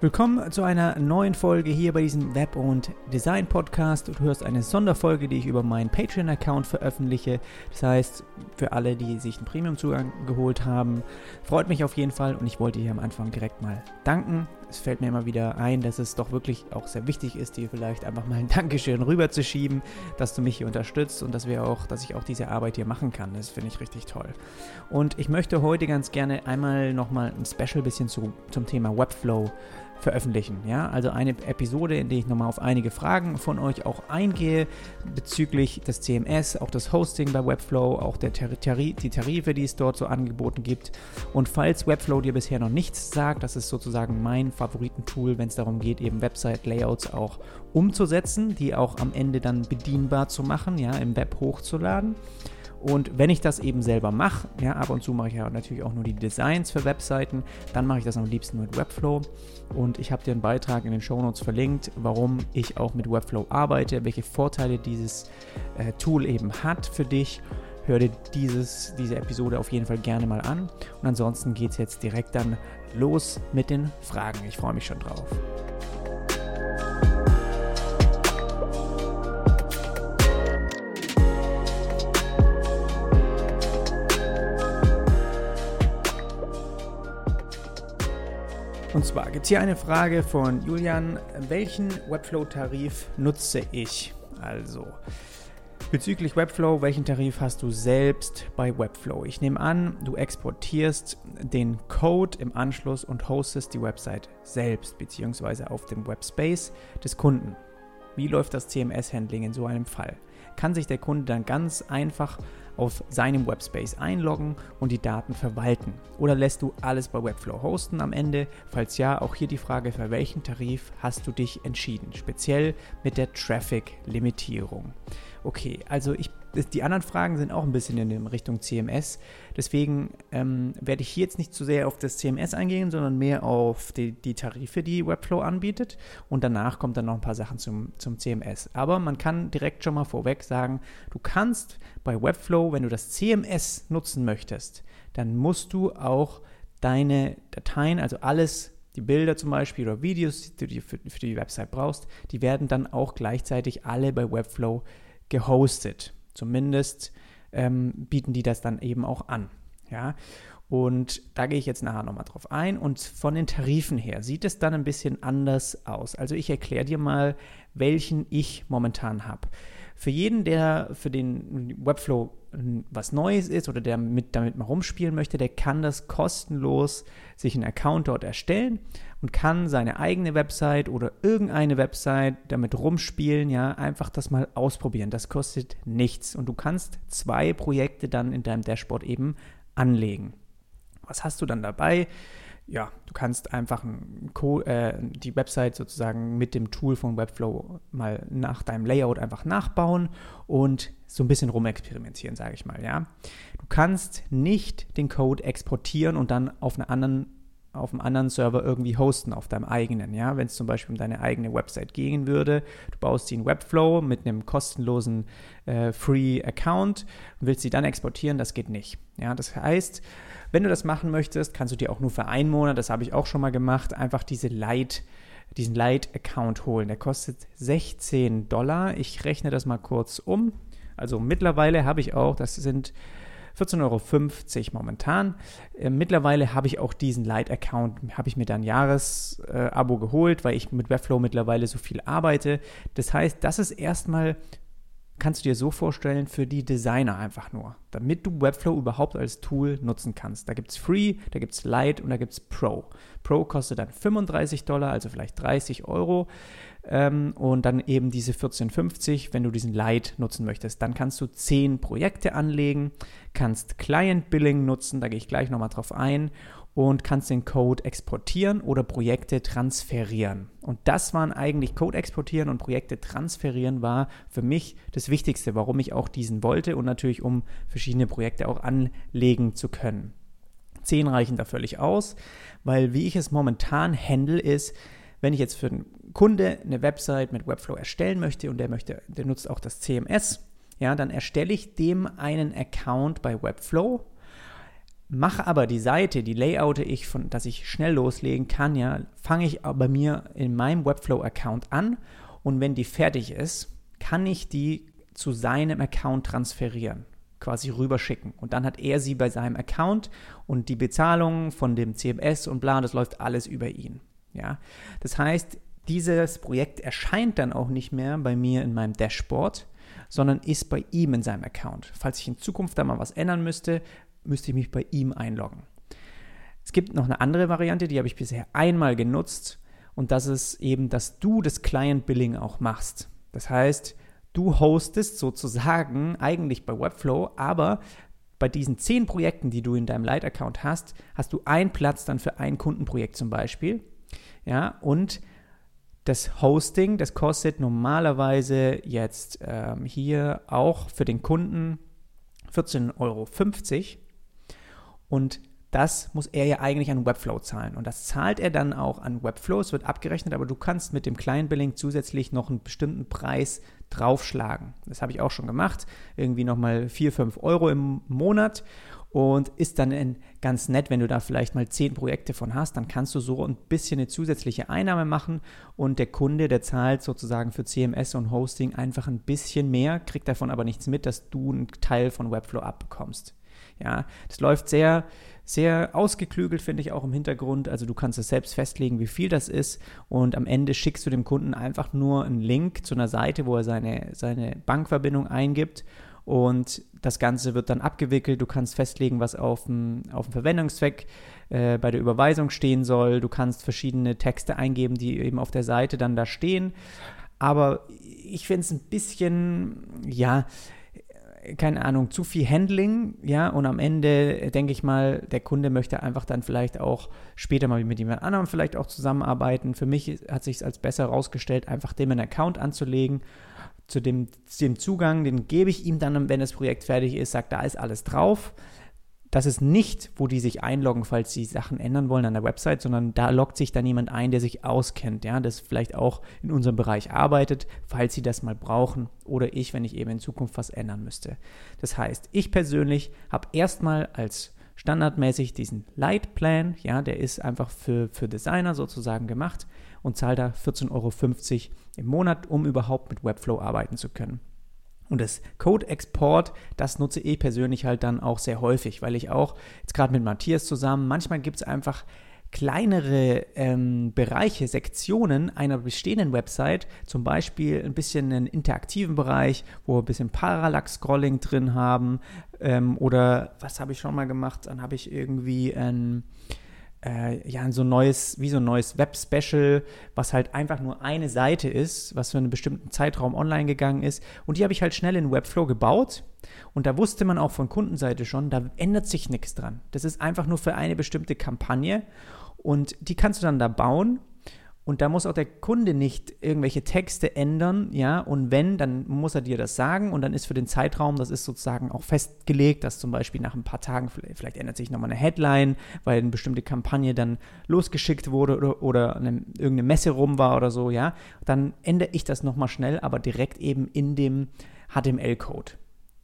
Willkommen zu einer neuen Folge hier bei diesem Web- und Design-Podcast. Du hörst eine Sonderfolge, die ich über meinen Patreon-Account veröffentliche. Das heißt, für alle, die sich einen Premium-Zugang geholt haben, freut mich auf jeden Fall und ich wollte hier am Anfang direkt mal danken. Es fällt mir immer wieder ein, dass es doch wirklich auch sehr wichtig ist, dir vielleicht einfach mal ein Dankeschön rüberzuschieben, dass du mich hier unterstützt und dass wir auch, dass ich auch diese Arbeit hier machen kann. Das finde ich richtig toll. Und ich möchte heute ganz gerne einmal nochmal ein Special bisschen zu, zum Thema Webflow veröffentlichen. Ja, also eine Episode, in der ich nochmal auf einige Fragen von euch auch eingehe bezüglich des CMS, auch das Hosting bei Webflow, auch der Tari die Tarife, die es dort so angeboten gibt. Und falls Webflow dir bisher noch nichts sagt, das ist sozusagen mein Favoritentool, wenn es darum geht, eben Website-Layouts auch umzusetzen, die auch am Ende dann bedienbar zu machen, ja, im Web hochzuladen. Und wenn ich das eben selber mache, ja, ab und zu mache ich ja natürlich auch nur die Designs für Webseiten, dann mache ich das am liebsten mit Webflow. Und ich habe dir einen Beitrag in den Show Notes verlinkt, warum ich auch mit Webflow arbeite, welche Vorteile dieses äh, Tool eben hat für dich. Hör dir dieses, diese Episode auf jeden Fall gerne mal an. Und ansonsten geht es jetzt direkt dann los mit den Fragen. Ich freue mich schon drauf. Zwar gibt es hier eine Frage von Julian. Welchen Webflow-Tarif nutze ich? Also, bezüglich Webflow, welchen Tarif hast du selbst bei Webflow? Ich nehme an, du exportierst den Code im Anschluss und hostest die Website selbst, beziehungsweise auf dem Webspace des Kunden. Wie läuft das CMS-Handling in so einem Fall? Kann sich der Kunde dann ganz einfach auf seinem Webspace einloggen und die Daten verwalten? Oder lässt du alles bei Webflow hosten am Ende? Falls ja, auch hier die Frage, für welchen Tarif hast du dich entschieden? Speziell mit der Traffic-Limitierung. Okay, also ich, die anderen Fragen sind auch ein bisschen in Richtung CMS. Deswegen ähm, werde ich hier jetzt nicht zu sehr auf das CMS eingehen, sondern mehr auf die, die, Tarife, die Webflow anbietet. Und danach kommt dann noch ein paar Sachen zum, zum CMS. Aber man kann direkt schon mal vorweg sagen, du kannst bei Webflow, wenn du das CMS nutzen möchtest, dann musst du auch deine Dateien, also alles die Bilder zum Beispiel oder Videos, die du für, für die Website brauchst, die werden dann auch gleichzeitig alle bei Webflow gehostet. Zumindest ähm, bieten die das dann eben auch an. Ja, und da gehe ich jetzt nachher nochmal drauf ein. Und von den Tarifen her sieht es dann ein bisschen anders aus. Also ich erkläre dir mal, welchen ich momentan habe. Für jeden, der für den Webflow was Neues ist oder der mit, damit mal rumspielen möchte, der kann das kostenlos sich einen Account dort erstellen und kann seine eigene Website oder irgendeine Website damit rumspielen, ja, einfach das mal ausprobieren. Das kostet nichts und du kannst zwei Projekte dann in deinem Dashboard eben anlegen. Was hast du dann dabei? Ja, du kannst einfach äh, die Website sozusagen mit dem Tool von Webflow mal nach deinem Layout einfach nachbauen und so ein bisschen rumexperimentieren, sage ich mal, ja. Du kannst nicht den Code exportieren und dann auf einer anderen auf einem anderen Server irgendwie hosten, auf deinem eigenen. Ja? Wenn es zum Beispiel um deine eigene Website gehen würde, du baust sie in Webflow mit einem kostenlosen äh, Free-Account und willst sie dann exportieren, das geht nicht. Ja? Das heißt, wenn du das machen möchtest, kannst du dir auch nur für einen Monat, das habe ich auch schon mal gemacht, einfach diese Light, diesen Light-Account holen. Der kostet 16 Dollar. Ich rechne das mal kurz um. Also mittlerweile habe ich auch, das sind 14,50 Euro momentan. Äh, mittlerweile habe ich auch diesen Light-Account, habe ich mir dann Jahresabo geholt, weil ich mit Webflow mittlerweile so viel arbeite. Das heißt, das ist erstmal kannst du dir so vorstellen für die Designer einfach nur, damit du Webflow überhaupt als Tool nutzen kannst. Da gibt es Free, da gibt es Light und da gibt es Pro. Pro kostet dann 35 Dollar, also vielleicht 30 Euro ähm, und dann eben diese 1450, wenn du diesen Light nutzen möchtest. Dann kannst du 10 Projekte anlegen, kannst Client Billing nutzen, da gehe ich gleich nochmal drauf ein und kannst den Code exportieren oder Projekte transferieren. Und das waren eigentlich Code exportieren und Projekte transferieren war für mich das Wichtigste, warum ich auch diesen wollte und natürlich um verschiedene Projekte auch anlegen zu können. Zehn reichen da völlig aus, weil wie ich es momentan handle ist, wenn ich jetzt für einen Kunde eine Website mit Webflow erstellen möchte und der möchte, der nutzt auch das CMS, ja, dann erstelle ich dem einen Account bei Webflow mache aber die Seite, die layoute ich, von, dass ich schnell loslegen kann, ja, fange ich bei mir in meinem Webflow-Account an und wenn die fertig ist, kann ich die zu seinem Account transferieren, quasi rüberschicken. Und dann hat er sie bei seinem Account und die Bezahlung von dem CMS und bla, das läuft alles über ihn. Ja, das heißt, dieses Projekt erscheint dann auch nicht mehr bei mir in meinem Dashboard, sondern ist bei ihm in seinem Account. Falls ich in Zukunft da mal was ändern müsste, müsste ich mich bei ihm einloggen. Es gibt noch eine andere Variante, die habe ich bisher einmal genutzt und das ist eben, dass du das Client Billing auch machst. Das heißt, du hostest sozusagen eigentlich bei Webflow, aber bei diesen zehn Projekten, die du in deinem Light-Account hast, hast du einen Platz dann für ein Kundenprojekt zum Beispiel. Ja, und das Hosting, das kostet normalerweise jetzt ähm, hier auch für den Kunden 14,50 Euro. Und das muss er ja eigentlich an Webflow zahlen. Und das zahlt er dann auch an Webflow. Es wird abgerechnet, aber du kannst mit dem Client Billing zusätzlich noch einen bestimmten Preis draufschlagen. Das habe ich auch schon gemacht. Irgendwie nochmal 4, 5 Euro im Monat. Und ist dann ganz nett, wenn du da vielleicht mal 10 Projekte von hast, dann kannst du so ein bisschen eine zusätzliche Einnahme machen und der Kunde, der zahlt sozusagen für CMS und Hosting einfach ein bisschen mehr, kriegt davon aber nichts mit, dass du einen Teil von Webflow abbekommst. Ja, das läuft sehr, sehr ausgeklügelt, finde ich auch im Hintergrund. Also du kannst es selbst festlegen, wie viel das ist und am Ende schickst du dem Kunden einfach nur einen Link zu einer Seite, wo er seine, seine Bankverbindung eingibt und das Ganze wird dann abgewickelt. Du kannst festlegen, was auf dem, auf dem Verwendungszweck äh, bei der Überweisung stehen soll. Du kannst verschiedene Texte eingeben, die eben auf der Seite dann da stehen. Aber ich finde es ein bisschen, ja, keine Ahnung, zu viel Handling, ja, und am Ende denke ich mal, der Kunde möchte einfach dann vielleicht auch später mal mit jemand anderem vielleicht auch zusammenarbeiten. Für mich hat sich als besser herausgestellt, einfach dem einen Account anzulegen, zu dem, dem Zugang, den gebe ich ihm dann, wenn das Projekt fertig ist, sagt, da ist alles drauf das ist nicht, wo die sich einloggen, falls sie Sachen ändern wollen an der Website, sondern da loggt sich dann jemand ein, der sich auskennt, ja, das vielleicht auch in unserem Bereich arbeitet, falls sie das mal brauchen oder ich, wenn ich eben in Zukunft was ändern müsste. Das heißt, ich persönlich habe erstmal als standardmäßig diesen Light Plan, ja, der ist einfach für, für Designer sozusagen gemacht und zahle da 14,50 Euro im Monat, um überhaupt mit Webflow arbeiten zu können. Und das Code-Export, das nutze ich persönlich halt dann auch sehr häufig, weil ich auch jetzt gerade mit Matthias zusammen, manchmal gibt es einfach kleinere ähm, Bereiche, Sektionen einer bestehenden Website, zum Beispiel ein bisschen einen interaktiven Bereich, wo wir ein bisschen Parallax-Scrolling drin haben ähm, oder was habe ich schon mal gemacht, dann habe ich irgendwie ein äh, ja, so ein neues, wie so ein neues Web-Special, was halt einfach nur eine Seite ist, was für einen bestimmten Zeitraum online gegangen ist. Und die habe ich halt schnell in Webflow gebaut. Und da wusste man auch von Kundenseite schon, da ändert sich nichts dran. Das ist einfach nur für eine bestimmte Kampagne. Und die kannst du dann da bauen und da muss auch der Kunde nicht irgendwelche Texte ändern, ja. Und wenn, dann muss er dir das sagen und dann ist für den Zeitraum, das ist sozusagen auch festgelegt, dass zum Beispiel nach ein paar Tagen, vielleicht ändert sich nochmal eine Headline, weil eine bestimmte Kampagne dann losgeschickt wurde oder, oder eine, irgendeine Messe rum war oder so, ja. Dann ändere ich das nochmal schnell, aber direkt eben in dem HTML-Code.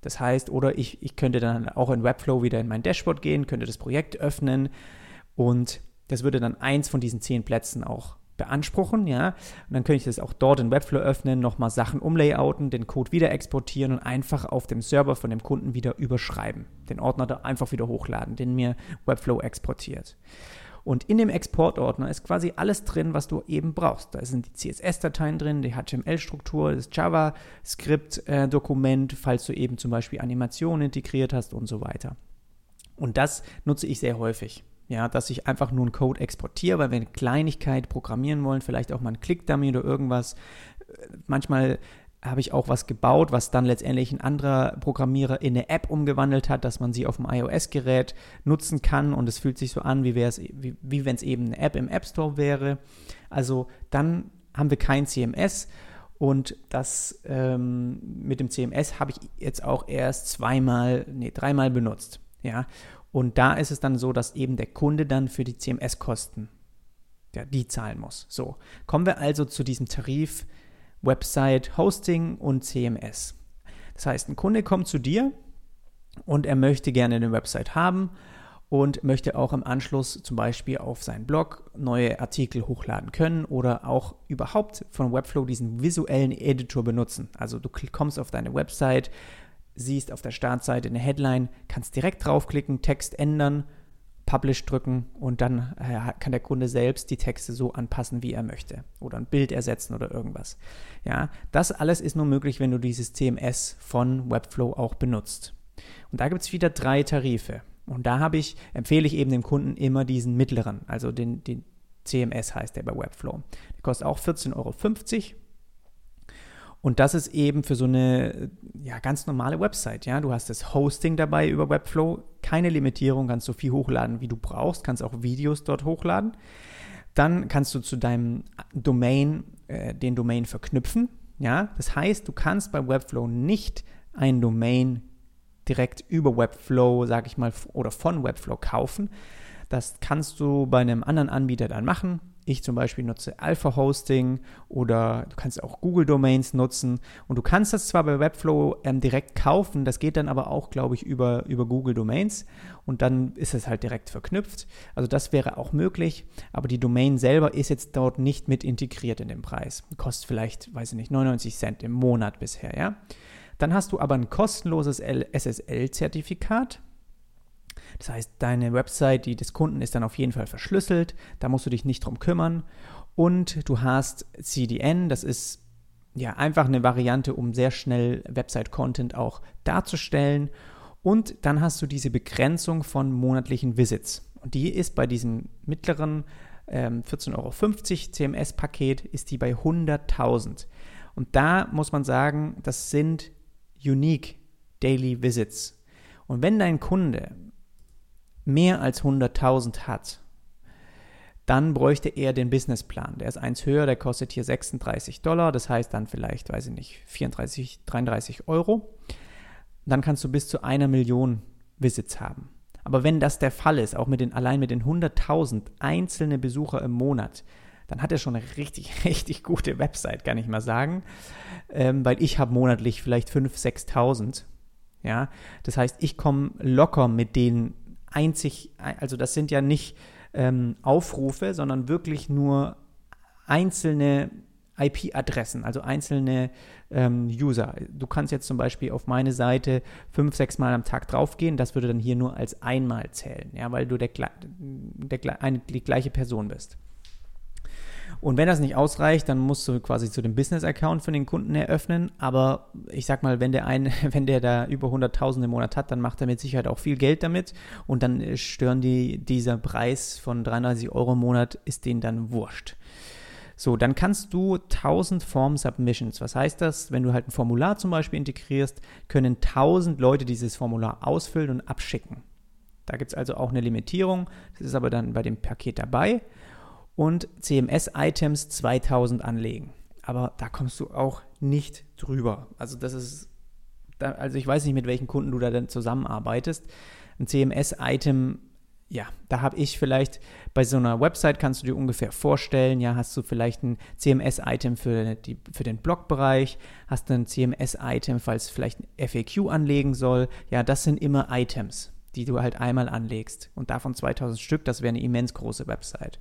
Das heißt, oder ich, ich könnte dann auch in Webflow wieder in mein Dashboard gehen, könnte das Projekt öffnen und das würde dann eins von diesen zehn Plätzen auch beanspruchen, ja. Und dann könnte ich das auch dort in Webflow öffnen, nochmal Sachen umlayouten, den Code wieder exportieren und einfach auf dem Server von dem Kunden wieder überschreiben. Den Ordner da einfach wieder hochladen, den mir Webflow exportiert. Und in dem Exportordner ist quasi alles drin, was du eben brauchst. Da sind die CSS-Dateien drin, die HTML-Struktur, das JavaScript-Dokument, falls du eben zum Beispiel Animationen integriert hast und so weiter. Und das nutze ich sehr häufig. Ja, dass ich einfach nur einen Code exportiere, weil wir eine Kleinigkeit programmieren wollen, vielleicht auch mal einen Click-Dummy oder irgendwas. Manchmal habe ich auch was gebaut, was dann letztendlich ein anderer Programmierer in eine App umgewandelt hat, dass man sie auf dem iOS-Gerät nutzen kann und es fühlt sich so an, wie, wie, wie wenn es eben eine App im App Store wäre. Also dann haben wir kein CMS und das ähm, mit dem CMS habe ich jetzt auch erst zweimal, nee, dreimal benutzt. Ja, und da ist es dann so, dass eben der Kunde dann für die CMS-Kosten, ja, die zahlen muss. So, kommen wir also zu diesem Tarif Website Hosting und CMS. Das heißt, ein Kunde kommt zu dir und er möchte gerne eine Website haben und möchte auch im Anschluss zum Beispiel auf seinen Blog neue Artikel hochladen können oder auch überhaupt von Webflow diesen visuellen Editor benutzen. Also du kommst auf deine Website, siehst auf der Startseite eine Headline, kannst direkt draufklicken, Text ändern, Publish drücken und dann äh, kann der Kunde selbst die Texte so anpassen, wie er möchte oder ein Bild ersetzen oder irgendwas. Ja, das alles ist nur möglich, wenn du dieses CMS von Webflow auch benutzt. Und da gibt es wieder drei Tarife. Und da habe ich, empfehle ich eben dem Kunden immer diesen mittleren, also den, den CMS heißt der bei Webflow. Der kostet auch 14,50 Euro. Und das ist eben für so eine ja, ganz normale Website. Ja? Du hast das Hosting dabei über Webflow, keine Limitierung, kannst so viel hochladen, wie du brauchst, kannst auch Videos dort hochladen. Dann kannst du zu deinem Domain äh, den Domain verknüpfen. Ja? Das heißt, du kannst bei Webflow nicht ein Domain direkt über Webflow, sage ich mal, oder von Webflow kaufen. Das kannst du bei einem anderen Anbieter dann machen. Ich zum Beispiel nutze Alpha Hosting oder du kannst auch Google Domains nutzen und du kannst das zwar bei Webflow ähm, direkt kaufen, das geht dann aber auch, glaube ich, über, über Google Domains und dann ist es halt direkt verknüpft. Also das wäre auch möglich, aber die Domain selber ist jetzt dort nicht mit integriert in den Preis. Kostet vielleicht, weiß ich nicht, 99 Cent im Monat bisher, ja. Dann hast du aber ein kostenloses SSL-Zertifikat. Das heißt, deine Website, die des Kunden, ist dann auf jeden Fall verschlüsselt. Da musst du dich nicht drum kümmern. Und du hast CDN, das ist ja einfach eine Variante, um sehr schnell Website-Content auch darzustellen. Und dann hast du diese Begrenzung von monatlichen Visits. Und die ist bei diesem mittleren ähm, 14,50 Euro CMS-Paket, ist die bei 100.000. Und da muss man sagen, das sind Unique Daily Visits. Und wenn dein Kunde mehr als 100.000 hat, dann bräuchte er den Businessplan. Der ist eins höher, der kostet hier 36 Dollar, das heißt dann vielleicht, weiß ich nicht, 34, 33 Euro. Dann kannst du bis zu einer Million Visits haben. Aber wenn das der Fall ist, auch mit den, allein mit den 100.000 einzelne Besucher im Monat, dann hat er schon eine richtig, richtig gute Website, kann ich mal sagen. Ähm, weil ich habe monatlich vielleicht 5.000, 6.000. Ja, das heißt, ich komme locker mit den einzig, also das sind ja nicht ähm, Aufrufe, sondern wirklich nur einzelne IP-Adressen, also einzelne ähm, User. Du kannst jetzt zum Beispiel auf meine Seite fünf, sechs Mal am Tag draufgehen. Das würde dann hier nur als einmal zählen, ja, weil du der, der, eine, die gleiche Person bist. Und wenn das nicht ausreicht, dann musst du quasi zu dem Business-Account für den Kunden eröffnen. Aber ich sag mal, wenn der, ein, wenn der da über 100.000 im Monat hat, dann macht er mit Sicherheit auch viel Geld damit. Und dann stören die, dieser Preis von 33 Euro im Monat, ist denen dann wurscht. So, dann kannst du 1000 Form Submissions. Was heißt das? Wenn du halt ein Formular zum Beispiel integrierst, können 1000 Leute dieses Formular ausfüllen und abschicken. Da gibt es also auch eine Limitierung. Das ist aber dann bei dem Paket dabei und CMS-Items 2000 anlegen. Aber da kommst du auch nicht drüber. Also das ist, also ich weiß nicht, mit welchen Kunden du da denn zusammenarbeitest. Ein CMS-Item, ja, da habe ich vielleicht bei so einer Website kannst du dir ungefähr vorstellen, ja, hast du vielleicht ein CMS-Item für, für den Blogbereich, hast du ein CMS-Item, falls vielleicht ein FAQ anlegen soll. Ja, das sind immer Items, die du halt einmal anlegst. Und davon 2000 Stück, das wäre eine immens große Website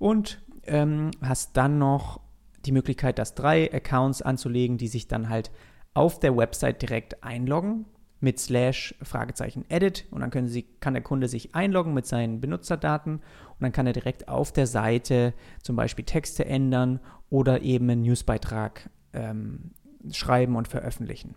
und ähm, hast dann noch die Möglichkeit, das drei Accounts anzulegen, die sich dann halt auf der Website direkt einloggen mit slash Fragezeichen edit und dann können sie, kann der Kunde sich einloggen mit seinen Benutzerdaten und dann kann er direkt auf der Seite zum Beispiel Texte ändern oder eben einen Newsbeitrag ähm, schreiben und veröffentlichen.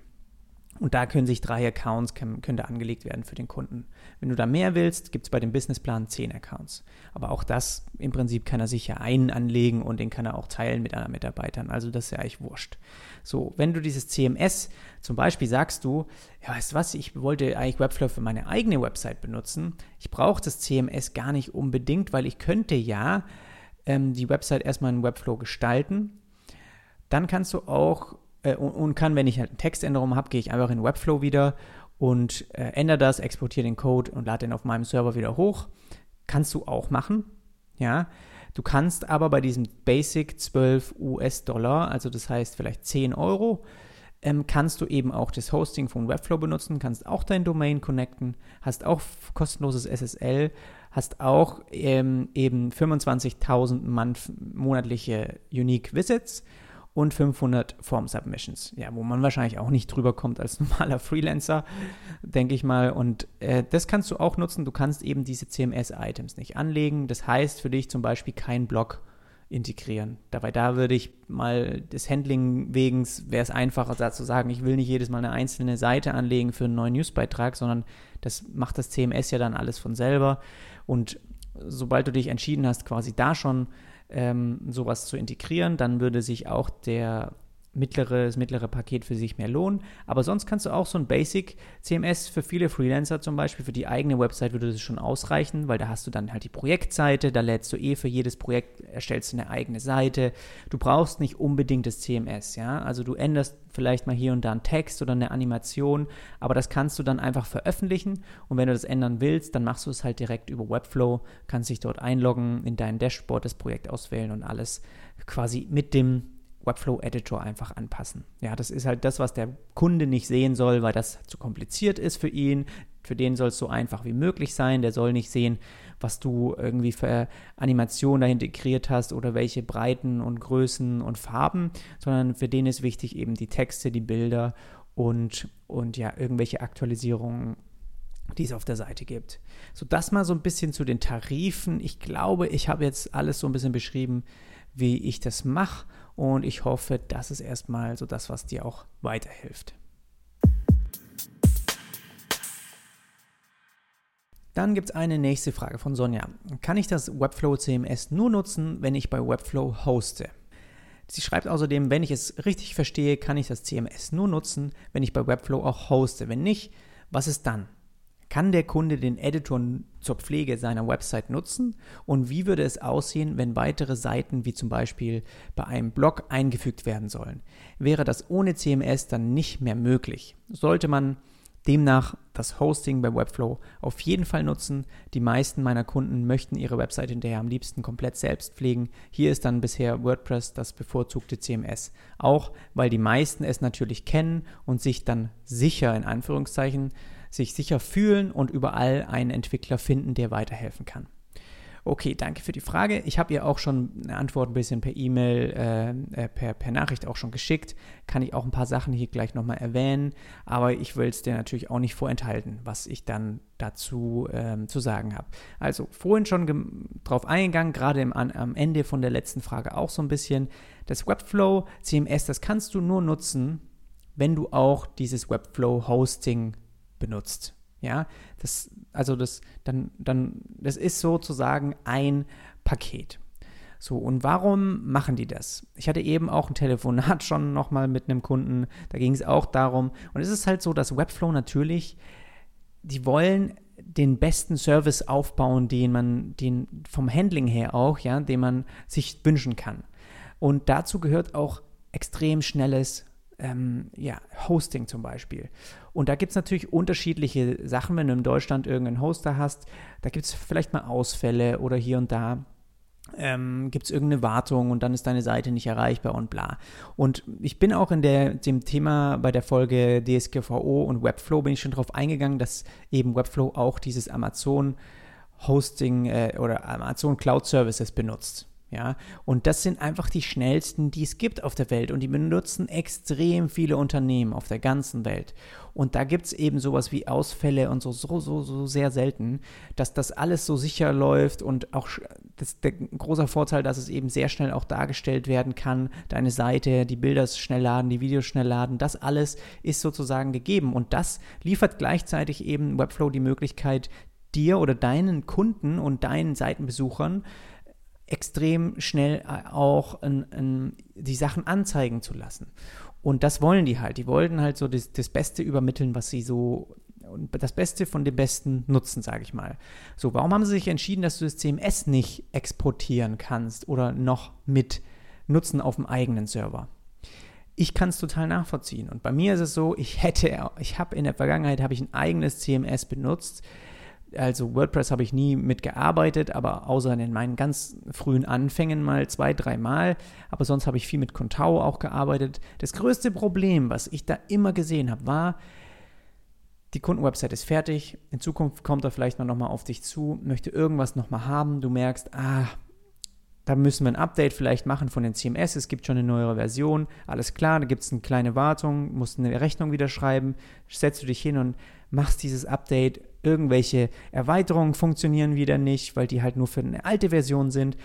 Und da können sich drei Accounts können, angelegt werden für den Kunden. Wenn du da mehr willst, gibt es bei dem Businessplan zehn Accounts. Aber auch das im Prinzip kann er sich ja einen anlegen und den kann er auch teilen mit anderen Mitarbeitern. Also das ist ja eigentlich wurscht. So, wenn du dieses CMS zum Beispiel sagst du, ja, weißt du was, ich wollte eigentlich Webflow für meine eigene Website benutzen. Ich brauche das CMS gar nicht unbedingt, weil ich könnte ja ähm, die Website erstmal in Webflow gestalten. Dann kannst du auch äh, und, kann, wenn ich halt eine Textänderung habe, gehe ich einfach in Webflow wieder und äh, ändere das, exportiere den Code und lade den auf meinem Server wieder hoch. Kannst du auch machen, ja. Du kannst aber bei diesem Basic 12 US-Dollar, also das heißt vielleicht 10 Euro, ähm, kannst du eben auch das Hosting von Webflow benutzen, kannst auch dein Domain connecten, hast auch kostenloses SSL, hast auch ähm, eben 25.000 monatliche Unique Visits und 500 Form Submissions. Ja, wo man wahrscheinlich auch nicht drüber kommt als normaler Freelancer, denke ich mal. Und äh, das kannst du auch nutzen. Du kannst eben diese CMS-Items nicht anlegen. Das heißt für dich zum Beispiel kein Blog integrieren. Dabei da würde ich mal des Handling wegen, wäre es einfacher da zu sagen, ich will nicht jedes Mal eine einzelne Seite anlegen für einen neuen Newsbeitrag, sondern das macht das CMS ja dann alles von selber. Und sobald du dich entschieden hast, quasi da schon ähm, sowas zu integrieren, dann würde sich auch der mittlere, das mittlere Paket für sich mehr lohnen. Aber sonst kannst du auch so ein Basic CMS für viele Freelancer zum Beispiel, für die eigene Website würde das schon ausreichen, weil da hast du dann halt die Projektseite, da lädst du eh für jedes Projekt, erstellst du eine eigene Seite. Du brauchst nicht unbedingt das CMS, ja. Also du änderst vielleicht mal hier und da einen Text oder eine Animation, aber das kannst du dann einfach veröffentlichen und wenn du das ändern willst, dann machst du es halt direkt über Webflow, kannst dich dort einloggen, in dein Dashboard das Projekt auswählen und alles quasi mit dem Webflow Editor einfach anpassen. Ja, das ist halt das, was der Kunde nicht sehen soll, weil das zu kompliziert ist für ihn. Für den soll es so einfach wie möglich sein. Der soll nicht sehen, was du irgendwie für Animationen da integriert hast oder welche Breiten und Größen und Farben, sondern für den ist wichtig eben die Texte, die Bilder und, und ja, irgendwelche Aktualisierungen die es auf der Seite gibt. So, das mal so ein bisschen zu den Tarifen. Ich glaube, ich habe jetzt alles so ein bisschen beschrieben, wie ich das mache und ich hoffe, das ist erstmal so das, was dir auch weiterhilft. Dann gibt es eine nächste Frage von Sonja. Kann ich das Webflow CMS nur nutzen, wenn ich bei Webflow hoste? Sie schreibt außerdem, wenn ich es richtig verstehe, kann ich das CMS nur nutzen, wenn ich bei Webflow auch hoste. Wenn nicht, was ist dann? Kann der Kunde den Editor zur Pflege seiner Website nutzen? Und wie würde es aussehen, wenn weitere Seiten wie zum Beispiel bei einem Blog eingefügt werden sollen? Wäre das ohne CMS dann nicht mehr möglich? Sollte man demnach das Hosting bei Webflow auf jeden Fall nutzen. Die meisten meiner Kunden möchten ihre Website hinterher am liebsten komplett selbst pflegen. Hier ist dann bisher WordPress das bevorzugte CMS. Auch weil die meisten es natürlich kennen und sich dann sicher in Anführungszeichen sich sicher fühlen und überall einen Entwickler finden, der weiterhelfen kann. Okay, danke für die Frage. Ich habe ihr auch schon eine Antwort ein bisschen per E-Mail, äh, äh, per, per Nachricht auch schon geschickt. Kann ich auch ein paar Sachen hier gleich nochmal erwähnen. Aber ich will es dir natürlich auch nicht vorenthalten, was ich dann dazu ähm, zu sagen habe. Also vorhin schon drauf eingegangen, gerade am Ende von der letzten Frage auch so ein bisschen. Das Webflow CMS, das kannst du nur nutzen, wenn du auch dieses Webflow Hosting benutzt. Ja, das, also das, dann, dann, das ist sozusagen ein Paket. So, und warum machen die das? Ich hatte eben auch ein Telefonat schon nochmal mit einem Kunden, da ging es auch darum, und es ist halt so, dass Webflow natürlich, die wollen den besten Service aufbauen, den man, den vom Handling her auch, ja, den man sich wünschen kann. Und dazu gehört auch extrem schnelles ähm, ja, Hosting zum Beispiel. Und da gibt es natürlich unterschiedliche Sachen, wenn du in Deutschland irgendeinen Hoster hast, da gibt es vielleicht mal Ausfälle oder hier und da ähm, gibt es irgendeine Wartung und dann ist deine Seite nicht erreichbar und bla. Und ich bin auch in der, dem Thema bei der Folge DSGVO und Webflow bin ich schon darauf eingegangen, dass eben Webflow auch dieses Amazon Hosting äh, oder Amazon Cloud Services benutzt. Ja, und das sind einfach die schnellsten, die es gibt auf der Welt. Und die benutzen extrem viele Unternehmen auf der ganzen Welt. Und da gibt es eben sowas wie Ausfälle und so, so, so, so sehr selten, dass das alles so sicher läuft und auch das, der großer Vorteil, dass es eben sehr schnell auch dargestellt werden kann. Deine Seite, die Bilder schnell laden, die Videos schnell laden, das alles ist sozusagen gegeben. Und das liefert gleichzeitig eben Webflow die Möglichkeit, dir oder deinen Kunden und deinen Seitenbesuchern extrem schnell äh, auch in, in die Sachen anzeigen zu lassen. Und das wollen die halt. Die wollten halt so das, das Beste übermitteln, was sie so das Beste von dem Besten nutzen, sage ich mal. So, warum haben sie sich entschieden, dass du das CMS nicht exportieren kannst oder noch mit nutzen auf dem eigenen Server? Ich kann es total nachvollziehen. Und bei mir ist es so, ich hätte, ich habe in der Vergangenheit habe ich ein eigenes CMS benutzt, Also WordPress habe ich nie mitgearbeitet, aber außer in meinen ganz frühen Anfängen mal zwei, dreimal. Aber sonst habe ich viel mit Contao auch gearbeitet. Das größte Problem, was ich da immer gesehen habe, war, die Kundenwebsite ist fertig. In Zukunft kommt er vielleicht mal auf dich zu, möchte irgendwas noch mal haben. Du merkst, ah, da müssen wir ein Update vielleicht machen von den CMS. Es gibt schon eine neuere Version. Alles klar, da gibt es eine kleine Wartung, musst eine Rechnung wieder schreiben. Setzt du dich hin und machst dieses Update. Irgendwelche Erweiterungen funktionieren wieder nicht, weil die halt nur für eine alte Version sind.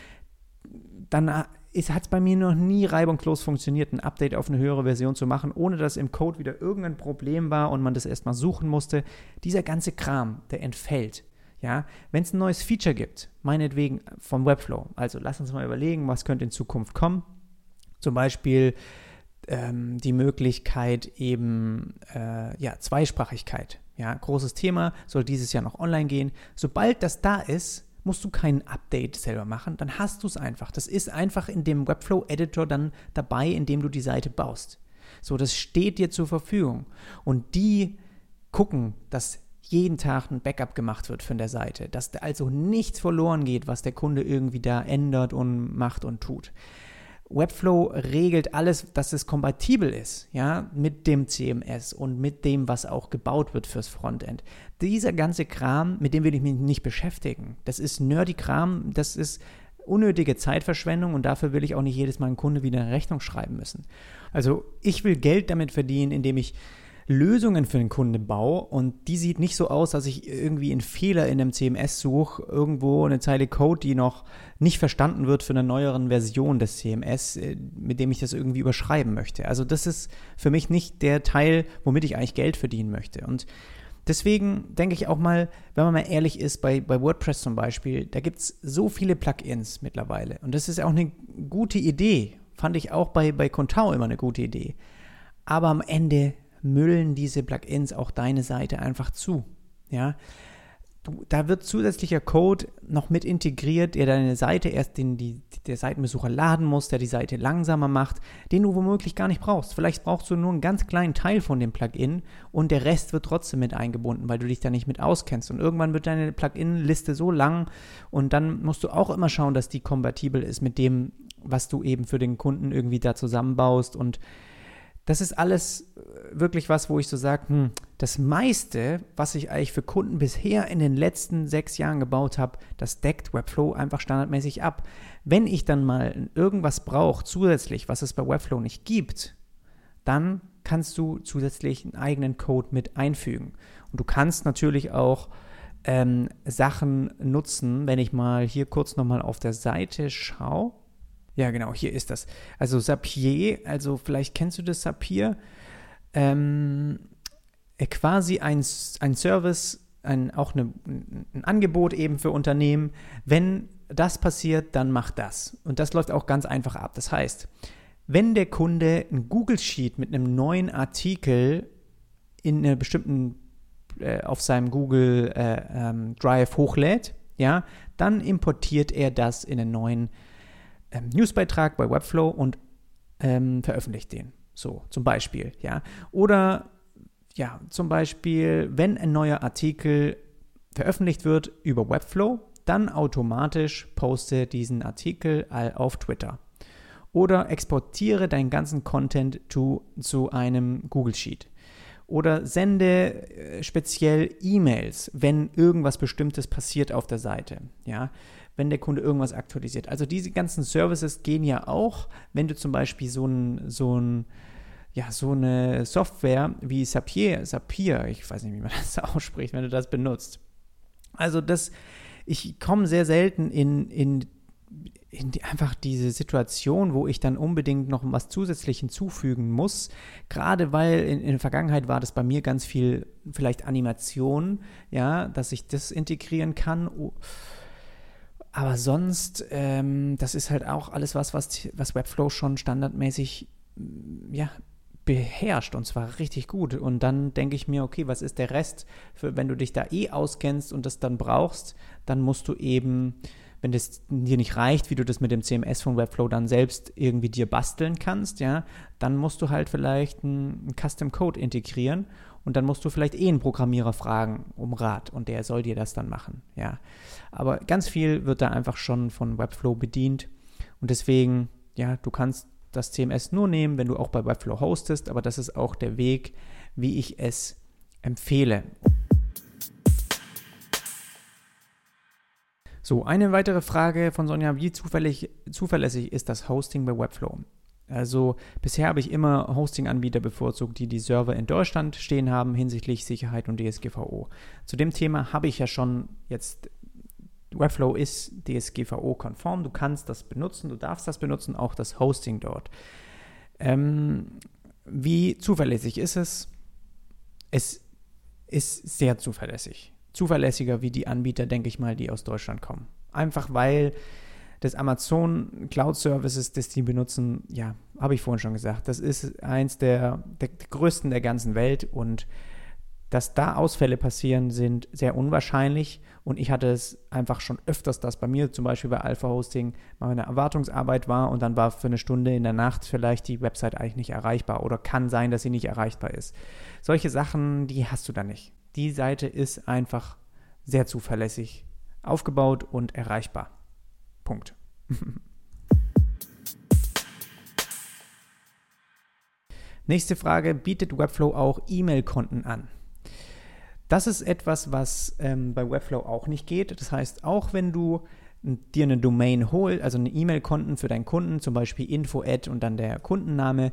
Dann hat es bei mir noch nie reibungslos funktioniert, ein Update auf eine höhere Version zu machen, ohne dass im Code wieder irgendein Problem war und man das erstmal suchen musste. Dieser ganze Kram, der entfällt. Ja, wenn es ein neues Feature gibt, meinetwegen vom Webflow, also lass uns mal überlegen, was könnte in Zukunft kommen. Zum Beispiel ähm, die Möglichkeit eben äh, ja, Zweisprachigkeit. Ja, großes Thema, soll dieses Jahr noch online gehen. Sobald das da ist, musst du kein Update selber machen, dann hast du es einfach. Das ist einfach in dem Webflow-Editor dann dabei, in dem du die Seite baust. So, das steht dir zur Verfügung. Und die gucken, dass jeden Tag ein Backup gemacht wird von der Seite, dass also nichts verloren geht, was der Kunde irgendwie da ändert und macht und tut. Webflow regelt alles, dass es kompatibel ist, ja, mit dem CMS und mit dem, was auch gebaut wird fürs Frontend. Dieser ganze Kram, mit dem will ich mich nicht beschäftigen. Das ist nerdy Kram, das ist unnötige Zeitverschwendung und dafür will ich auch nicht jedes Mal einen Kunde wieder eine Rechnung schreiben müssen. Also ich will Geld damit verdienen, indem ich Lösungen für den Kunden baue und die sieht nicht so aus, dass ich irgendwie einen Fehler in einem CMS suche, irgendwo eine Zeile Code, die noch nicht verstanden wird für eine neueren Version des CMS, äh, mit dem ich das irgendwie überschreiben möchte. Also das ist für mich nicht der Teil, womit ich eigentlich Geld verdienen möchte. Und Deswegen denke ich auch mal, wenn man mal ehrlich ist, bei, bei WordPress zum Beispiel, da gibt es so viele Plugins mittlerweile. Und das ist auch eine gute Idee. Fand ich auch bei, bei Contao immer eine gute Idee. Aber am Ende müllen diese Plugins auch deine Seite einfach zu. Ja, du, da wird zusätzlicher Code noch mit integriert, der deine Seite erst den die, der Seitenbesucher laden muss, der die Seite langsamer macht, den du womöglich gar nicht brauchst. Vielleicht brauchst du nur einen ganz kleinen Teil von dem Plugin und der Rest wird trotzdem mit eingebunden, weil du dich da nicht mit auskennst. Und irgendwann wird deine Plugin-Liste so lang und dann musst du auch immer schauen, dass die kompatibel ist mit dem, was du eben für den Kunden irgendwie da zusammenbaust und das ist alles äh, wirklich was, wo ich so sage, hm, das meiste, was ich eigentlich für Kunden bisher in den letzten sechs Jahren gebaut habe, das deckt Webflow einfach standardmäßig ab. Wenn ich dann mal irgendwas brauche zusätzlich, was es bei Webflow nicht gibt, dann kannst du zusätzlich einen eigenen Code mit einfügen. Und du kannst natürlich auch ähm, Sachen nutzen, wenn ich mal hier kurz nochmal auf der Seite schaue. Ja, genau, hier ist das. Also Zapier, also vielleicht kennst du das Zapier. Ähm, äh, quasi ein, ein Service, ein, auch eine, ein Angebot eben für Unternehmen. Wenn das passiert, dann mach das. Und das läuft auch ganz einfach ab. Das heißt, wenn der Kunde ein Google Sheet mit einem neuen Artikel in einer bestimmten äh, auf seinem Google äh, ähm, Drive hochlädt, ja, dann importiert er das in einen neuen ähm, Newsbeitrag bei Webflow und ähm, veröffentlicht den. So, zum Beispiel, ja. Oder ja, zum Beispiel, wenn ein neuer Artikel veröffentlicht wird über Webflow, dann automatisch poste diesen Artikel auf Twitter. Oder exportiere deinen ganzen Content to, zu einem Google Sheet. Oder sende äh, speziell E-Mails, wenn irgendwas Bestimmtes passiert auf der Seite. Ja? Wenn der Kunde irgendwas aktualisiert. Also diese ganzen Services gehen ja auch, wenn du zum Beispiel so ein, so ein ja, so eine Software wie Zapier, Zapier, ich weiß nicht, wie man das ausspricht, wenn du das benutzt. Also das, ich komme sehr selten in, in, in die, einfach diese Situation, wo ich dann unbedingt noch was zusätzlich hinzufügen muss. Gerade weil in, in der Vergangenheit war das bei mir ganz viel vielleicht Animation, ja, dass ich das integrieren kann. Aber sonst, ähm, das ist halt auch alles was, was, was Webflow schon standardmäßig mm, ja, beherrscht und zwar richtig gut. Und dann denke ich mir, okay, was ist der Rest? Für, wenn du dich da eh auskennst und das dann brauchst, dann musst du eben, wenn das dir nicht reicht, wie du das mit dem CMS von Webflow dann selbst irgendwie dir basteln kannst, ja, dann musst du halt vielleicht einen Custom Code integrieren und dann musst du vielleicht eh einen Programmierer fragen um Rat und der soll dir das dann machen, ja. Aber ganz viel wird da einfach schon von Webflow bedient und deswegen, ja, du kannst das CMS nur nehmen, wenn du auch bei Webflow hostest, aber das ist auch der Weg, wie ich es empfehle. So, eine weitere Frage von Sonja, wie zuverlässig ist das Hosting bei Webflow? Also bisher habe ich immer Hosting-Anbieter bevorzugt, die die Server in Deutschland stehen haben hinsichtlich Sicherheit und DSGVO. Zu dem Thema habe ich ja schon jetzt, Webflow ist DSGVO-konform, du kannst das benutzen, du darfst das benutzen, auch das Hosting dort. Ähm, wie zuverlässig ist es? Es ist sehr zuverlässig. Zuverlässiger wie die Anbieter, denke ich mal, die aus Deutschland kommen. Einfach weil des Amazon Cloud Services, das die benutzen, ja, habe ich vorhin schon gesagt, das ist eins der, der, der größten der ganzen Welt und dass da Ausfälle passieren, sind sehr unwahrscheinlich. Und ich hatte es einfach schon öfters, dass bei mir zum Beispiel bei Alpha Hosting mal eine Erwartungsarbeit war und dann war für eine Stunde in der Nacht vielleicht die Website eigentlich nicht erreichbar oder kann sein, dass sie nicht erreichbar ist. Solche Sachen, die hast du da nicht. Die Seite ist einfach sehr zuverlässig aufgebaut und erreichbar. Punkt. Nächste Frage, bietet Webflow auch E-Mail-Konten an? Das ist etwas, was ähm, bei Webflow auch nicht geht. Das heißt, auch wenn du dir eine Domain holst, also eine E-Mail-Konten für deinen Kunden, zum Beispiel info-ad und dann der Kundenname,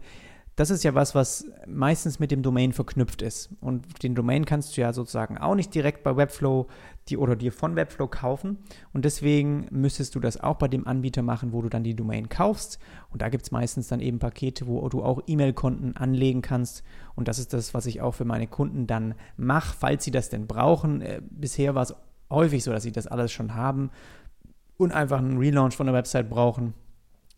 das ist ja was, was meistens mit dem Domain verknüpft ist. Und den Domain kannst du ja sozusagen auch nicht direkt bei Webflow die, oder dir von Webflow kaufen. Und deswegen müsstest du das auch bei dem Anbieter machen, wo du dann die Domain kaufst. Und da gibt es meistens dann eben Pakete, wo du auch E-Mail-Konten anlegen kannst. Und das ist das, was ich auch für meine Kunden dann mache, falls sie das denn brauchen. Äh, bisher war es häufig so, dass sie das alles schon haben und einfach einen Relaunch von der Website brauchen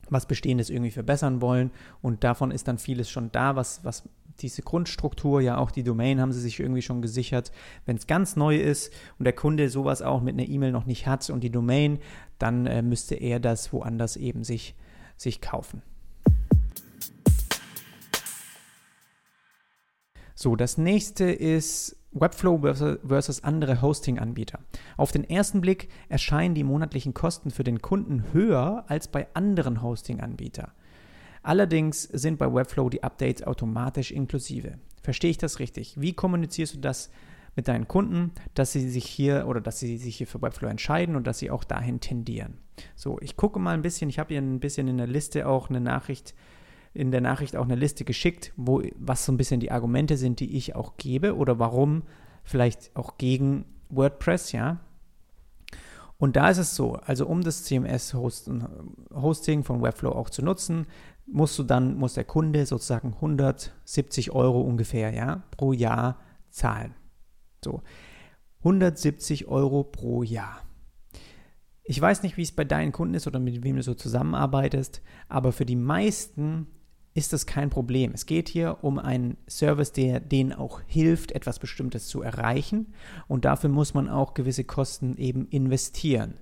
was Bestehendes irgendwie verbessern wollen. Und davon ist dann vieles schon da, was, was diese Grundstruktur, ja auch die Domain haben sie sich irgendwie schon gesichert. Wenn es ganz neu ist und der Kunde sowas auch mit einer E-Mail noch nicht hat und die Domain, dann äh, müsste er das woanders eben sich, sich kaufen. So, das nächste ist Webflow versus andere Hosting-Anbieter. Auf den ersten Blick erscheinen die monatlichen Kosten für den Kunden höher als bei anderen Hosting-Anbietern. Allerdings sind bei Webflow die Updates automatisch inklusive. Verstehe ich das richtig? Wie kommunizierst du das mit deinen Kunden, dass sie sich hier oder dass sie sich hier für Webflow entscheiden und dass sie auch dahin tendieren? So, ich gucke mal ein bisschen, ich habe hier ein bisschen in der Liste auch eine Nachricht in der Nachricht auch eine Liste geschickt, wo, was so ein bisschen die Argumente sind, die ich auch gebe oder warum vielleicht auch gegen WordPress, ja. Und da ist es so, also um das CMS-Hosting von Webflow auch zu nutzen, musst du dann, muss der Kunde sozusagen 170 Euro ungefähr, ja, pro Jahr zahlen. So, 170 Euro pro Jahr. Ich weiß nicht, wie es bei deinen Kunden ist oder mit wem du so zusammenarbeitest, aber für die meisten ist das kein Problem. Es geht hier um einen Service, der denen auch hilft, etwas Bestimmtes zu erreichen. Und dafür muss man auch gewisse Kosten eben investieren.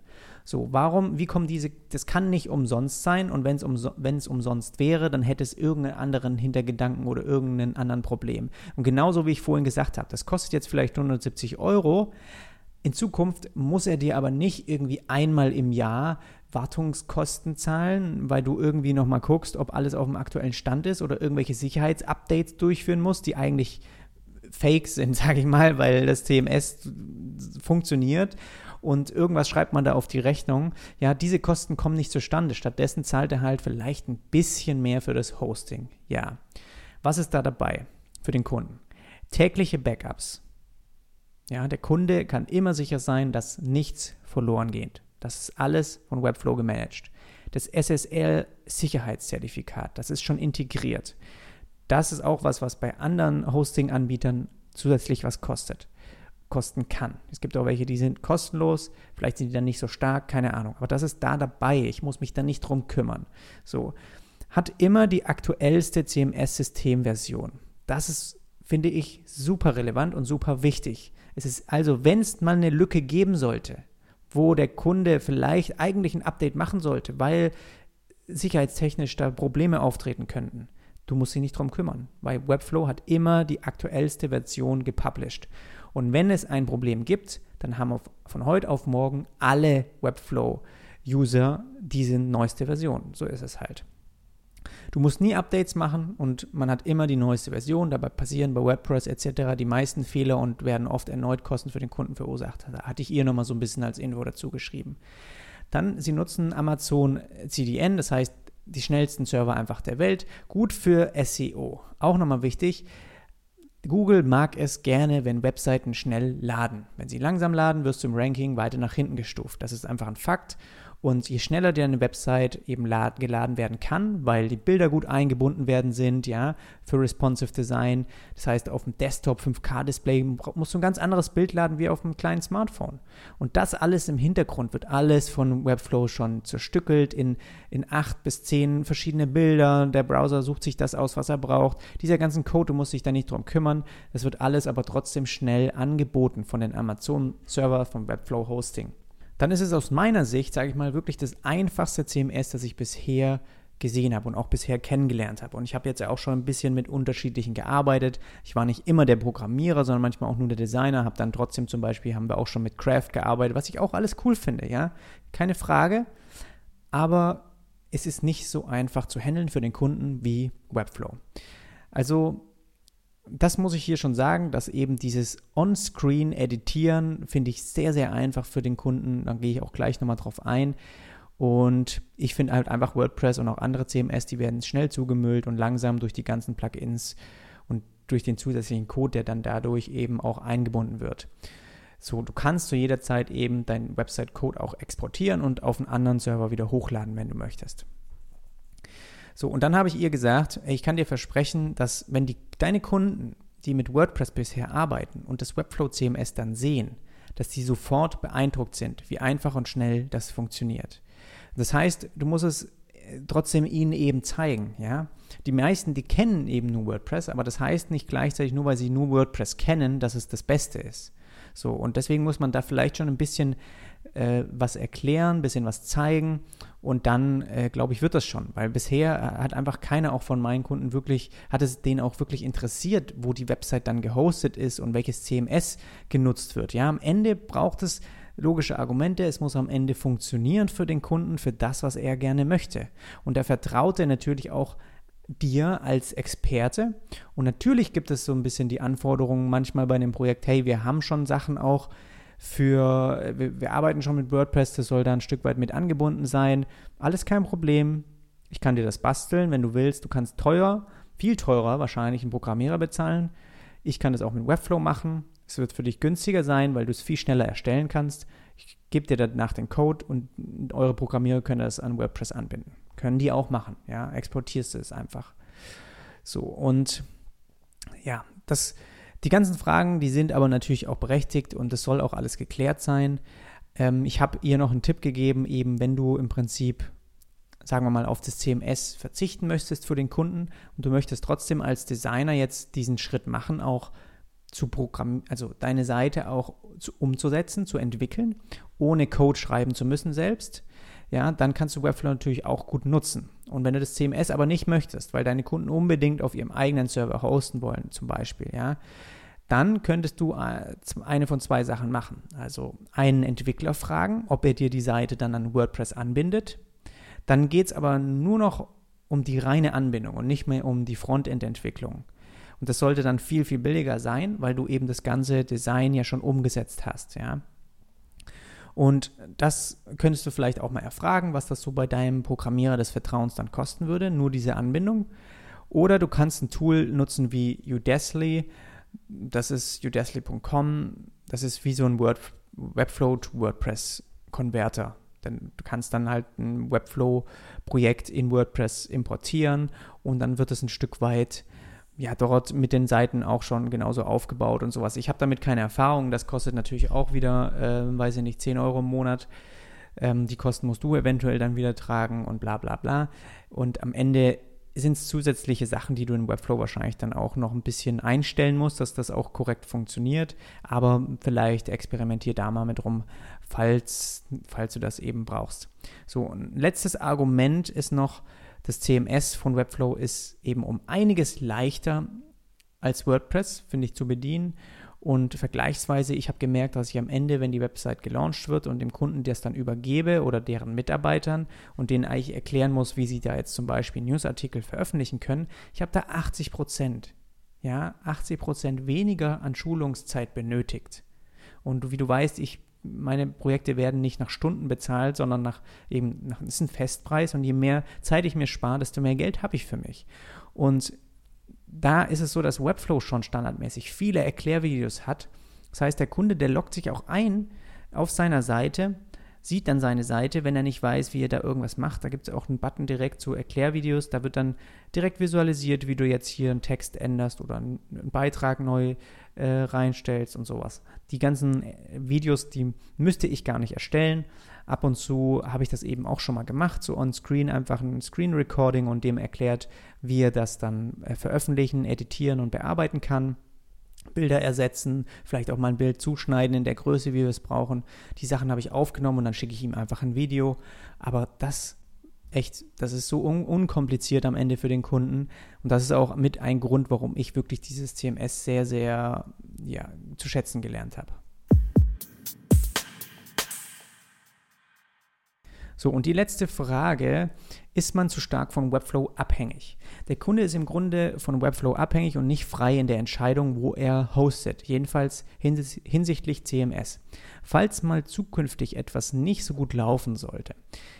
So, warum, wie kommen diese, das kann nicht umsonst sein und wenn es umso, umsonst wäre, dann hätte es irgendeinen anderen Hintergedanken oder irgendeinen anderen Problem. Und genauso wie ich vorhin gesagt habe, das kostet jetzt vielleicht 170 Euro. In Zukunft muss er dir aber nicht irgendwie einmal im Jahr Wartungskosten zahlen, weil du irgendwie nochmal guckst, ob alles auf dem aktuellen Stand ist oder irgendwelche Sicherheitsupdates durchführen musst, die eigentlich fake sind, sage ich mal, weil das CMS funktioniert und irgendwas schreibt man da auf die Rechnung. Ja, diese Kosten kommen nicht zustande. Stattdessen zahlt er halt vielleicht ein bisschen mehr für das Hosting. Ja. Was ist da dabei für den Kunden? Tägliche Backups. Ja, der Kunde kann immer sicher sein, dass nichts verloren geht. Das ist alles von Webflow gemanagt. Das SSL-Sicherheitszertifikat, das ist schon integriert. Das ist auch was, was bei anderen Hosting-Anbietern zusätzlich was kostet, kosten kann. Es gibt auch welche, die sind kostenlos, vielleicht sind die dann nicht so stark, keine Ahnung. Aber das ist da dabei. Ich muss mich da nicht drum kümmern. So. Hat immer die aktuellste CMS-Systemversion. Das ist, finde ich, super relevant und super wichtig. Es ist also, wenn es mal eine Lücke geben sollte, wo der Kunde vielleicht eigentlich ein Update machen sollte, weil sicherheitstechnisch da Probleme auftreten könnten, Du musst dich nicht drum kümmern, weil Webflow hat immer die aktuellste Version gepublished. Und wenn es ein Problem gibt, dann haben von heute auf morgen alle Webflow-User diese neueste Version. So ist es halt. Du musst nie Updates machen und man hat immer die neueste Version. Dabei passieren bei WordPress etc. die meisten Fehler und werden oft erneut Kosten für den Kunden verursacht. Da hatte ich ihr nochmal so ein bisschen als Info dazu geschrieben. Dann, sie nutzen Amazon CDN, das heißt die schnellsten Server einfach der Welt. Gut für SEO. Auch nochmal wichtig. Google mag es gerne, wenn Webseiten schnell laden. Wenn sie langsam laden, wirst du im Ranking weiter nach hinten gestuft. Das ist einfach ein Fakt. Und je schneller deine Website eben geladen werden kann, weil die Bilder gut eingebunden werden sind, ja, für responsive Design. Das heißt, auf dem Desktop 5K-Display musst du ein ganz anderes Bild laden wie auf einem kleinen Smartphone. Und das alles im Hintergrund wird alles von Webflow schon zerstückelt in, in acht bis zehn verschiedene Bilder. Der Browser sucht sich das aus, was er braucht. Dieser ganzen Code, du musst dich da nicht drum kümmern. Das wird alles aber trotzdem schnell angeboten von den Amazon-Server, vom Webflow Hosting dann ist es aus meiner Sicht, sage ich mal, wirklich das einfachste CMS, das ich bisher gesehen habe und auch bisher kennengelernt habe. Und ich habe jetzt ja auch schon ein bisschen mit unterschiedlichen gearbeitet. Ich war nicht immer der Programmierer, sondern manchmal auch nur der Designer. Habe dann trotzdem zum Beispiel, haben wir auch schon mit Craft gearbeitet, was ich auch alles cool finde, ja. Keine Frage. Aber es ist nicht so einfach zu handeln für den Kunden wie Webflow. Also das muss ich hier schon sagen, dass eben dieses On-Screen-Editieren finde ich sehr, sehr einfach für den Kunden. Da gehe ich auch gleich nochmal drauf ein. Und ich finde halt einfach WordPress und auch andere CMS, die werden schnell zugemüllt und langsam durch die ganzen Plugins und durch den zusätzlichen Code, der dann dadurch eben auch eingebunden wird. So, du kannst zu jeder Zeit eben deinen Website-Code auch exportieren und auf einen anderen Server wieder hochladen, wenn du möchtest. So, und dann habe ich ihr gesagt, ich kann dir versprechen, dass wenn die, deine Kunden, die mit WordPress bisher arbeiten und das Webflow CMS dann sehen, dass die sofort beeindruckt sind, wie einfach und schnell das funktioniert. Das heißt, du musst es äh, trotzdem ihnen eben zeigen, ja. Die meisten, die kennen eben nur WordPress, aber das heißt nicht gleichzeitig nur, weil sie nur WordPress kennen, dass es das Beste ist. So, und deswegen muss man da vielleicht schon ein bisschen äh, was erklären, ein bisschen was zeigen und dann, äh, glaube ich, wird das schon. Weil bisher hat einfach keiner auch von meinen Kunden wirklich, hat es denen auch wirklich interessiert, wo die Website dann gehostet ist und welches CMS genutzt wird. Ja, am Ende braucht es logische Argumente, es muss am Ende funktionieren für den Kunden, für das, was er gerne möchte. Und er vertraut er natürlich auch dir als Experte. Und natürlich gibt es so ein bisschen die Anforderungen manchmal bei dem Projekt, hey, wir haben schon Sachen auch für, wir, wir arbeiten schon mit WordPress, das soll da ein Stück weit mit angebunden sein. Alles kein Problem. Ich kann dir das basteln, wenn du willst. Du kannst teuer, viel teurer wahrscheinlich einen Programmierer bezahlen. Ich kann das auch mit Webflow machen. Es wird für dich günstiger sein, weil du es viel schneller erstellen kannst. Ich gebe dir danach den Code und eure Programmierer können das an WordPress anbinden. Können die auch machen, ja, exportierst du es einfach. So, und ja, das, die ganzen Fragen, die sind aber natürlich auch berechtigt und es soll auch alles geklärt sein. Ähm, ich habe ihr noch einen Tipp gegeben, eben wenn du im Prinzip, sagen wir mal, auf das CMS verzichten möchtest für den Kunden und du möchtest trotzdem als Designer jetzt diesen Schritt machen, auch zu programmieren, also deine Seite auch zu, umzusetzen, zu entwickeln, ohne Code schreiben zu müssen selbst, ja, dann kannst du Webflow natürlich auch gut nutzen. Und wenn du das CMS aber nicht möchtest, weil deine Kunden unbedingt auf ihrem eigenen Server hosten wollen, zum Beispiel, ja, dann könntest du äh, eine von zwei Sachen machen. Also einen Entwickler fragen, ob er dir die Seite dann an WordPress anbindet. Dann geht es aber nur noch um die reine Anbindung und nicht mehr um die Frontend-Entwicklung. Und das sollte dann viel, viel billiger sein, weil du eben das ganze Design ja schon umgesetzt hast, ja. Und das könntest du vielleicht auch mal erfragen, was das so bei deinem Programmierer des Vertrauens dann kosten würde, nur diese Anbindung. Oder du kannst ein Tool nutzen wie Udesly. Das ist udesly.com. Das ist wie so ein Word, Webflow to WordPress Konverter. Denn du kannst dann halt ein Webflow-Projekt in WordPress importieren und dann wird es ein Stück weit ja, dort mit den Seiten auch schon genauso aufgebaut und sowas. Ich habe damit keine Erfahrung. Das kostet natürlich auch wieder, äh, weiß ich nicht, 10 Euro im Monat. Ähm, die Kosten musst du eventuell dann wieder tragen und bla bla bla. Und am Ende sind es zusätzliche Sachen, die du in Webflow wahrscheinlich dann auch noch ein bisschen einstellen musst, dass das auch korrekt funktioniert. Aber vielleicht experimentier da mal mit rum, falls, falls du das eben brauchst. So, ein letztes Argument ist noch, Das CMS von Webflow ist eben um einiges leichter als WordPress, finde ich, zu bedienen. Und vergleichsweise, ich habe gemerkt, dass ich am Ende, wenn die Website gelauncht wird und dem Kunden das dann übergebe oder deren Mitarbeitern und denen eigentlich erklären muss, wie sie da jetzt zum Beispiel Newsartikel veröffentlichen können, ich habe da 80 Prozent, ja, 80 Prozent weniger an Schulungszeit benötigt. Und wie du weißt, ich meine Projekte werden nicht nach Stunden bezahlt, sondern nach eben, nach, ist ein Festpreis und je mehr Zeit ich mir spare, desto mehr Geld habe ich für mich. Und da ist es so, dass Webflow schon standardmäßig viele Erklärvideos hat. Das heißt, der Kunde, der loggt sich auch ein auf seiner Seite, sieht dann seine Seite, wenn er nicht weiß, wie er da irgendwas macht. Da gibt es auch einen Button direkt zu Erklärvideos. Da wird dann direkt visualisiert, wie du jetzt hier einen Text änderst oder einen Beitrag neu äh, reinstellst und sowas. Die ganzen äh, Videos, die müsste ich gar nicht erstellen. Ab und zu habe ich das eben auch schon mal gemacht, so on-screen, einfach ein Screen-Recording und dem erklärt, wie er das dann äh, veröffentlichen, editieren und bearbeiten kann. Bilder ersetzen, vielleicht auch mal ein Bild zuschneiden in der Größe, wie wir es brauchen. Die Sachen habe ich aufgenommen und dann schicke ich ihm einfach ein Video. Aber das echt, das ist so un unkompliziert am Ende für den Kunden. Und das ist auch mit ein Grund, warum ich wirklich dieses CMS sehr, sehr ja, zu schätzen gelernt habe. So, und die letzte Frage, ist man zu stark von Webflow abhängig? Der Kunde ist im Grunde von Webflow abhängig und nicht frei in der Entscheidung, wo er hostet, jedenfalls hins hinsichtlich CMS. Falls mal zukünftig etwas nicht so gut laufen sollte.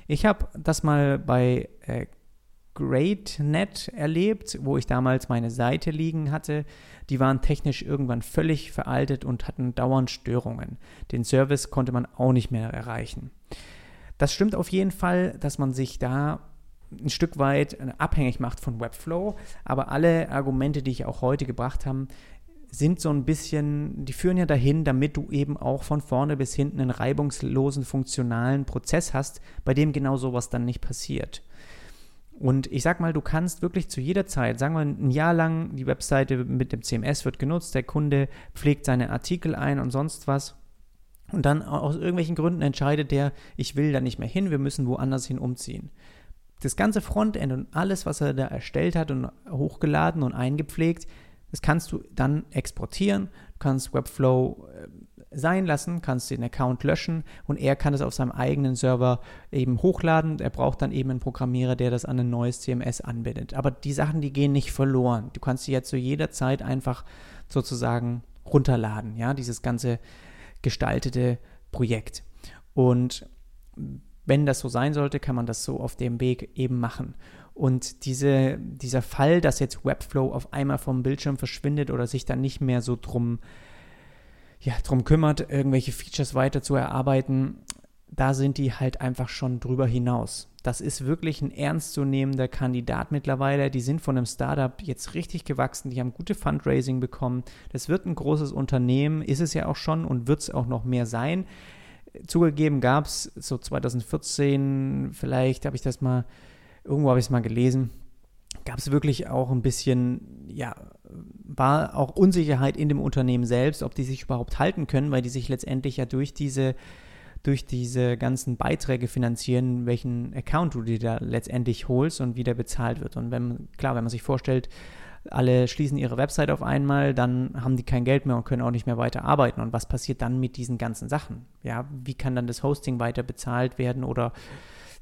Ich habe das mal bei äh, GreatNet erlebt, wo ich damals meine Seite liegen hatte. Die waren technisch irgendwann völlig veraltet und hatten dauernd Störungen. Den Service konnte man auch nicht mehr erreichen. Das stimmt auf jeden Fall, dass man sich da ein Stück weit äh, abhängig macht von Webflow, aber alle Argumente, die ich auch heute gebracht habe, sind so ein bisschen, die führen ja dahin, damit du eben auch von vorne bis hinten einen reibungslosen, funktionalen Prozess hast, bei dem genau sowas dann nicht passiert. Und ich sag mal, du kannst wirklich zu jeder Zeit, sagen wir ein Jahr lang, die Webseite mit dem CMS wird genutzt, der Kunde pflegt seine Artikel ein und sonst was und dann aus irgendwelchen Gründen entscheidet der, ich will da nicht mehr hin, wir müssen woanders hin umziehen. Das ganze Frontend und alles, was er da erstellt hat und hochgeladen und eingepflegt, das kannst du dann exportieren, kannst Webflow äh, sein lassen, kannst den Account löschen und er kann es auf seinem eigenen Server eben hochladen. Er braucht dann eben einen Programmierer, der das an ein neues CMS anbindet. Aber die Sachen, die gehen nicht verloren. Du kannst sie ja zu jeder Zeit einfach sozusagen runterladen, ja, dieses ganze gestaltete Projekt. Und wenn das so sein sollte, kann man das so auf dem Weg eben machen. Und diese, dieser Fall, dass jetzt Webflow auf einmal vom Bildschirm verschwindet oder sich dann nicht mehr so drum, ja, drum kümmert, irgendwelche Features weiter zu erarbeiten, da sind die halt einfach schon drüber hinaus. Das ist wirklich ein ernstzunehmender Kandidat mittlerweile. Die sind von einem Startup jetzt richtig gewachsen. Die haben gute Fundraising bekommen. Das wird ein großes Unternehmen, ist es ja auch schon und wird es auch noch mehr sein. Zugegeben gab es so 2014, vielleicht habe ich das mal, irgendwo habe ich es mal gelesen, gab es wirklich auch ein bisschen, ja, war auch Unsicherheit in dem Unternehmen selbst, ob die sich überhaupt halten können, weil die sich letztendlich ja durch diese durch diese ganzen Beiträge finanzieren, welchen Account du dir da letztendlich holst und wie der bezahlt wird. Und wenn, klar, wenn man sich vorstellt, alle schließen ihre Website auf einmal, dann haben die kein Geld mehr und können auch nicht mehr weiter arbeiten. Und was passiert dann mit diesen ganzen Sachen? Ja, wie kann dann das Hosting weiter bezahlt werden oder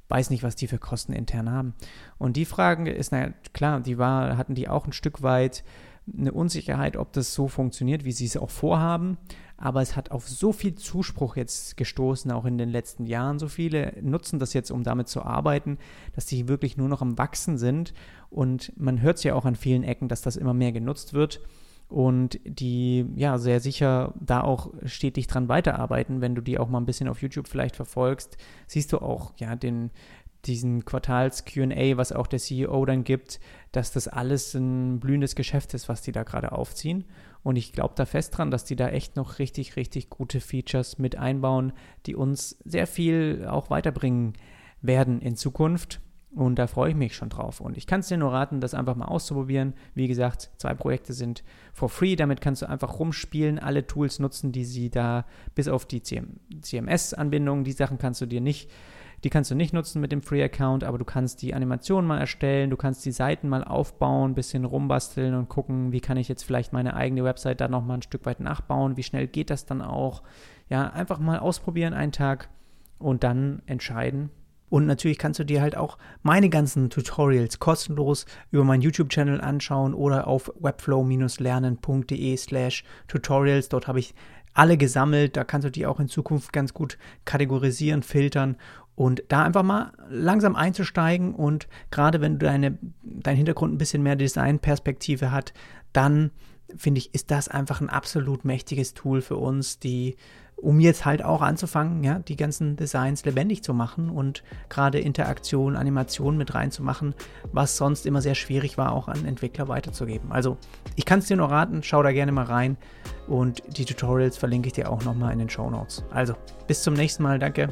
weiß nicht, was die für Kosten intern haben. Und die Frage ist, naja, klar, die war, hatten die auch ein Stück weit eine Unsicherheit, ob das so funktioniert, wie sie es auch vorhaben. Aber es hat auf so viel Zuspruch jetzt gestoßen, auch in den letzten Jahren. So viele nutzen das jetzt, um damit zu arbeiten, dass die wirklich nur noch am Wachsen sind. Und man hört es ja auch an vielen Ecken, dass das immer mehr genutzt wird und die ja sehr sicher da auch stetig dran weiterarbeiten. Wenn du die auch mal ein bisschen auf YouTube vielleicht verfolgst, siehst du auch ja den diesen Quartals-QA, was auch der CEO dann gibt, dass das alles ein blühendes Geschäft ist, was die da gerade aufziehen. Und ich glaube da fest dran, dass die da echt noch richtig, richtig gute Features mit einbauen, die uns sehr viel auch weiterbringen werden in Zukunft. Und da freue ich mich schon drauf. Und ich kann es dir nur raten, das einfach mal auszuprobieren. Wie gesagt, zwei Projekte sind for free. Damit kannst du einfach rumspielen, alle Tools nutzen, die sie da, bis auf die CM CMS-Anbindung, die Sachen kannst du dir nicht Die kannst du nicht nutzen mit dem Free-Account, aber du kannst die Animationen mal erstellen, du kannst die Seiten mal aufbauen, bisschen rumbasteln und gucken, wie kann ich jetzt vielleicht meine eigene Website da nochmal ein Stück weit nachbauen, wie schnell geht das dann auch. Ja, einfach mal ausprobieren einen Tag und dann entscheiden, und natürlich kannst du dir halt auch meine ganzen Tutorials kostenlos über meinen YouTube-Channel anschauen oder auf webflow-lernen.de slash tutorials. Dort habe ich alle gesammelt. Da kannst du die auch in Zukunft ganz gut kategorisieren, filtern und da einfach mal langsam einzusteigen und gerade wenn du deine, dein Hintergrund ein bisschen mehr Designperspektive hat, dann finde ich, ist das einfach ein absolut mächtiges Tool für uns, die um jetzt halt auch anzufangen, ja, die ganzen Designs lebendig zu machen und gerade Interaktion, Animation mit reinzumachen, was sonst immer sehr schwierig war, auch an Entwickler weiterzugeben. Also ich kann es dir nur raten, schau da gerne mal rein und die Tutorials verlinke ich dir auch nochmal in den Show Notes. Also bis zum nächsten Mal, danke.